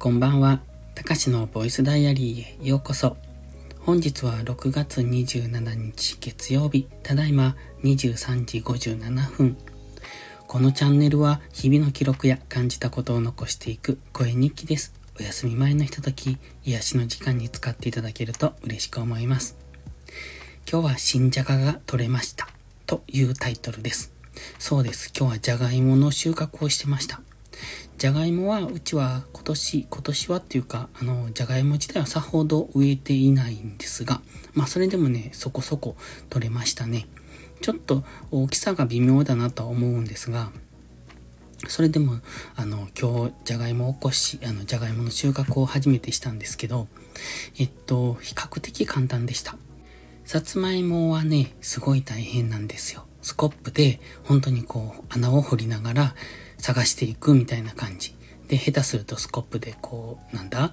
こんばんは。たかしのボイスダイアリーへようこそ。本日は6月27日月曜日、ただいま23時57分。このチャンネルは日々の記録や感じたことを残していく声日記です。お休み前のひととき、癒しの時間に使っていただけると嬉しく思います。今日は新じゃがが取れましたというタイトルです。そうです。今日はじゃがいもの収穫をしてました。じゃがいもは、うちは今年、今年はっていうか、あの、じゃがいも自体はさほど植えていないんですが、まあそれでもね、そこそこ取れましたね。ちょっと大きさが微妙だなとは思うんですが、それでも、あの、今日、じゃがいもを起こし、あの、じゃがいもの収穫を初めてしたんですけど、えっと、比較的簡単でした。さつまいもはね、すごい大変なんですよ。スコップで、本当にこう、穴を掘りながら、探していくみたいな感じ。で、下手するとスコップでこう、なんだ？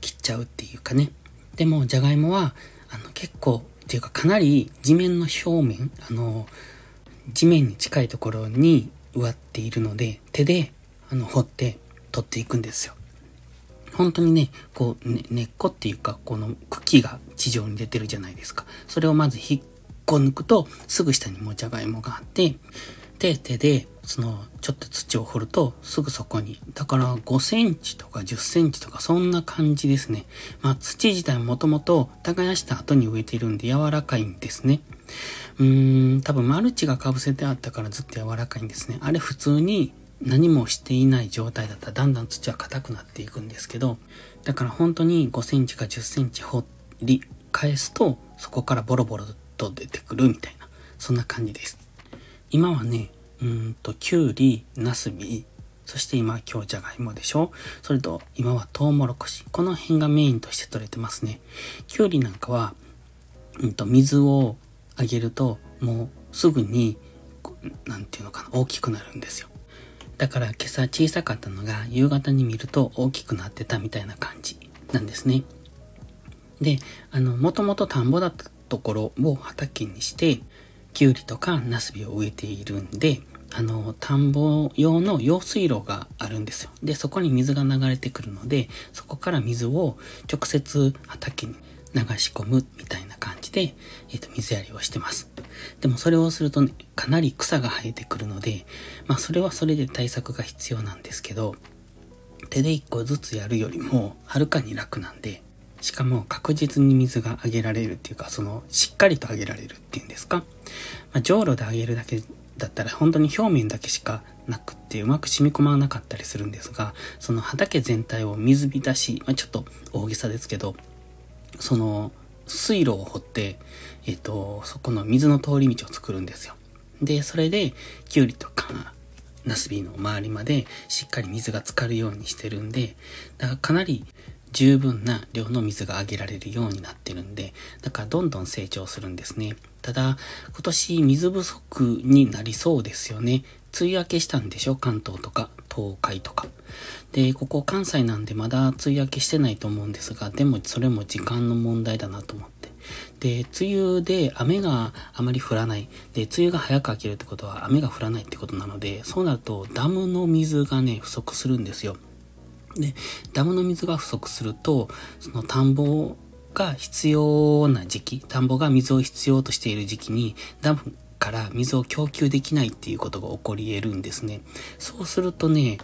切っちゃうっていうかね。でも、じゃがいもは、あの、結構、っていうかかなり地面の表面、あの、地面に近いところに植わっているので、手で、あの、掘って取っていくんですよ。本当にね、こう、ね、根っこっていうか、この茎が地上に出てるじゃないですか。それをまず引っこ抜くと、すぐ下にもじゃがいもがあって、で、手でその、ちょっと土を掘るとすぐそこに。だから5センチとか10センチとかそんな感じですね。まあ土自体もともと耕した後に植えているんで柔らかいんですね。うーん、多分マルチが被せてあったからずっと柔らかいんですね。あれ普通に何もしていない状態だったらだんだん土は硬くなっていくんですけど、だから本当に5センチか10センチ掘り返すとそこからボロボロと出てくるみたいな、そんな感じです。今はね、うんと、きゅうり、なすび、そして今、今日じゃがいもでしょそれと、今はトウモロコシ。この辺がメインとして取れてますね。きゅうりなんかは、うんと、水をあげると、もうすぐに、なんていうのかな、大きくなるんですよ。だから今朝小さかったのが夕方に見ると大きくなってたみたいな感じなんですね。で、あの、もともと田んぼだったところを畑にして、きゅうりとかナスビを植えているんで、あの、田んぼ用の用水路があるんですよ。で、そこに水が流れてくるので、そこから水を直接畑に流し込むみたいな感じで、えっ、ー、と、水やりをしてます。でもそれをするとね、かなり草が生えてくるので、まあそれはそれで対策が必要なんですけど、手で一個ずつやるよりもはるかに楽なんで、しかも確実に水があげられるっていうか、その、しっかりとあげられるっていうんですか？まあ、じょうろであげるだけだったら本当に表面だけしかなくってうまく染み込まなかったりするんですが、その畑全体を水浸し、まあ、ちょっと大げさですけど、その水路を掘って、えっ、ー、と、そこの水の通り道を作るんですよ。で、それで、きゅうりとか、ナスビの周りまでしっかり水が浸かるようにしてるんで、だからかなり十分な量の水があげられるようになってるんで、だからどんどん成長するんですね。ただ、今年水不足になりそうですよね。梅雨明けしたんでしょ？関東とか、東海とか。で、ここ関西なんでまだ梅雨明けしてないと思うんですが、でもそれも時間の問題だなと思って。で、梅雨で雨があまり降らない。で、梅雨が早く明けるってことは雨が降らないってことなので、そうなるとダムの水がね、不足するんですよ。で、ダムの水が不足すると、その田んぼが必要な時期、田んぼが水を必要としている時期に、ダムから水を供給できないっていうことが起こり得るんですね。そうするとね、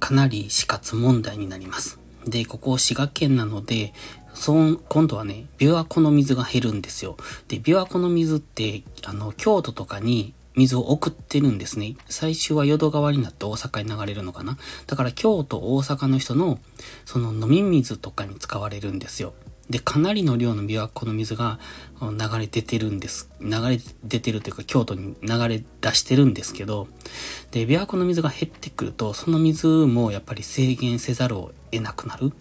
かなり死活問題になります。で、ここ滋賀県なので、そん今度はね、琵琶湖の水が減るんですよ。で、琵琶湖の水って、あの、京都とかに水を送ってるんですね。最終は淀川になって大阪に流れるのかな。だから京都、大阪の人の、その飲み水とかに使われるんですよ。で、かなりの量の琵琶湖の水が流れ出てるんです。流れ出てるというか京都に流れ出してるんですけど、で、琵琶湖の水が減ってくると、その水もやっぱり制限せざるを得なくなる。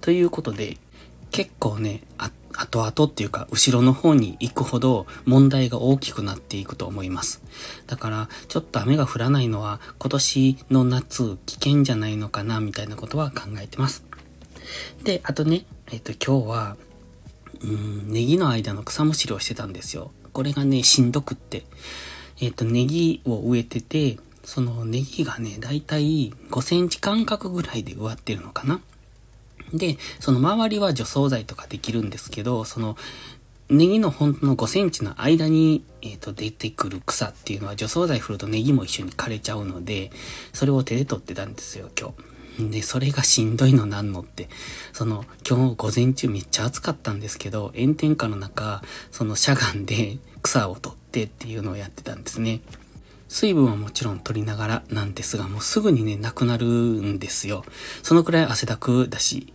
ということで、結構ね、あ後々っていうか、後ろの方に行くほど問題が大きくなっていくと思います。だから、ちょっと雨が降らないのは今年の夏危険じゃないのかな、みたいなことは考えてます。で、あとね、えっ、と、今日は、うん、ネギの間の草むしりをしてたんですよ。これがね、しんどくって。えっ、と、ネギを植えてて、そのネギがね、だいたい5センチ間隔ぐらいで植わってるのかな。で、その周りは除草剤とかできるんですけど、そのネギの本当の5センチの間に、えっ、ー、と、出てくる草っていうのは除草剤振るとネギも一緒に枯れちゃうので、それを手で取ってたんですよ、今日。で、それがしんどいのなんのって、その、今日午前中めっちゃ暑かったんですけど、炎天下の中、そのしゃがんで草を取ってっていうのをやってたんですね。水分はもちろん取りながらなんですが、もうすぐにね、なくなるんですよ。そのくらい汗だくだし、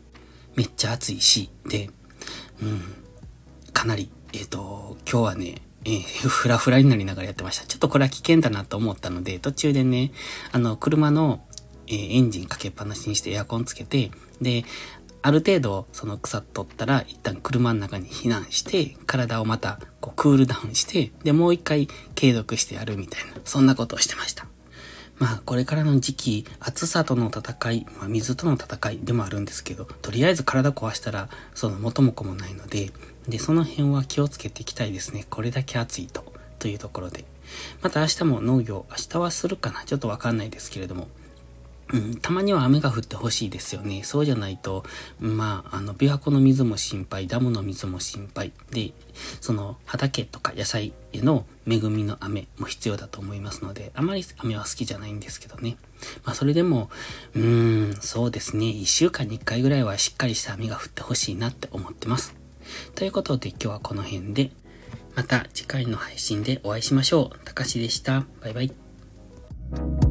めっちゃ暑いし、で、うん、かなり、えっ、ー、と、今日はね、えー、フラフラになりながらやってました。ちょっとこれは危険だなと思ったので、途中でね、あの、車の、えー、エンジンかけっぱなしにしてエアコンつけて、で、ある程度、その草取ったら、一旦車の中に避難して、体をまた、こう、クールダウンして、で、もう一回継続してやるみたいな、そんなことをしてました。まあ、これからの時期、暑さとの戦い、まあ、水との戦いでもあるんですけど、とりあえず体壊したら、その元も子もないので、で、その辺は気をつけていきたいですね。これだけ暑いと、というところで。また明日も農業、明日はするかな？ちょっとわかんないですけれども、うん、たまには雨が降ってほしいですよね。そうじゃないと、まあ、あの、琵琶湖の水も心配、ダムの水も心配。で、その、畑とか野菜への恵みの雨も必要だと思いますので、あまり雨は好きじゃないんですけどね。まあ、それでも、うーん、そうですね。一週間に一回ぐらいはしっかりした雨が降ってほしいなって思ってます。ということで今日はこの辺で、また次回の配信でお会いしましょう。たかしでした。バイバイ。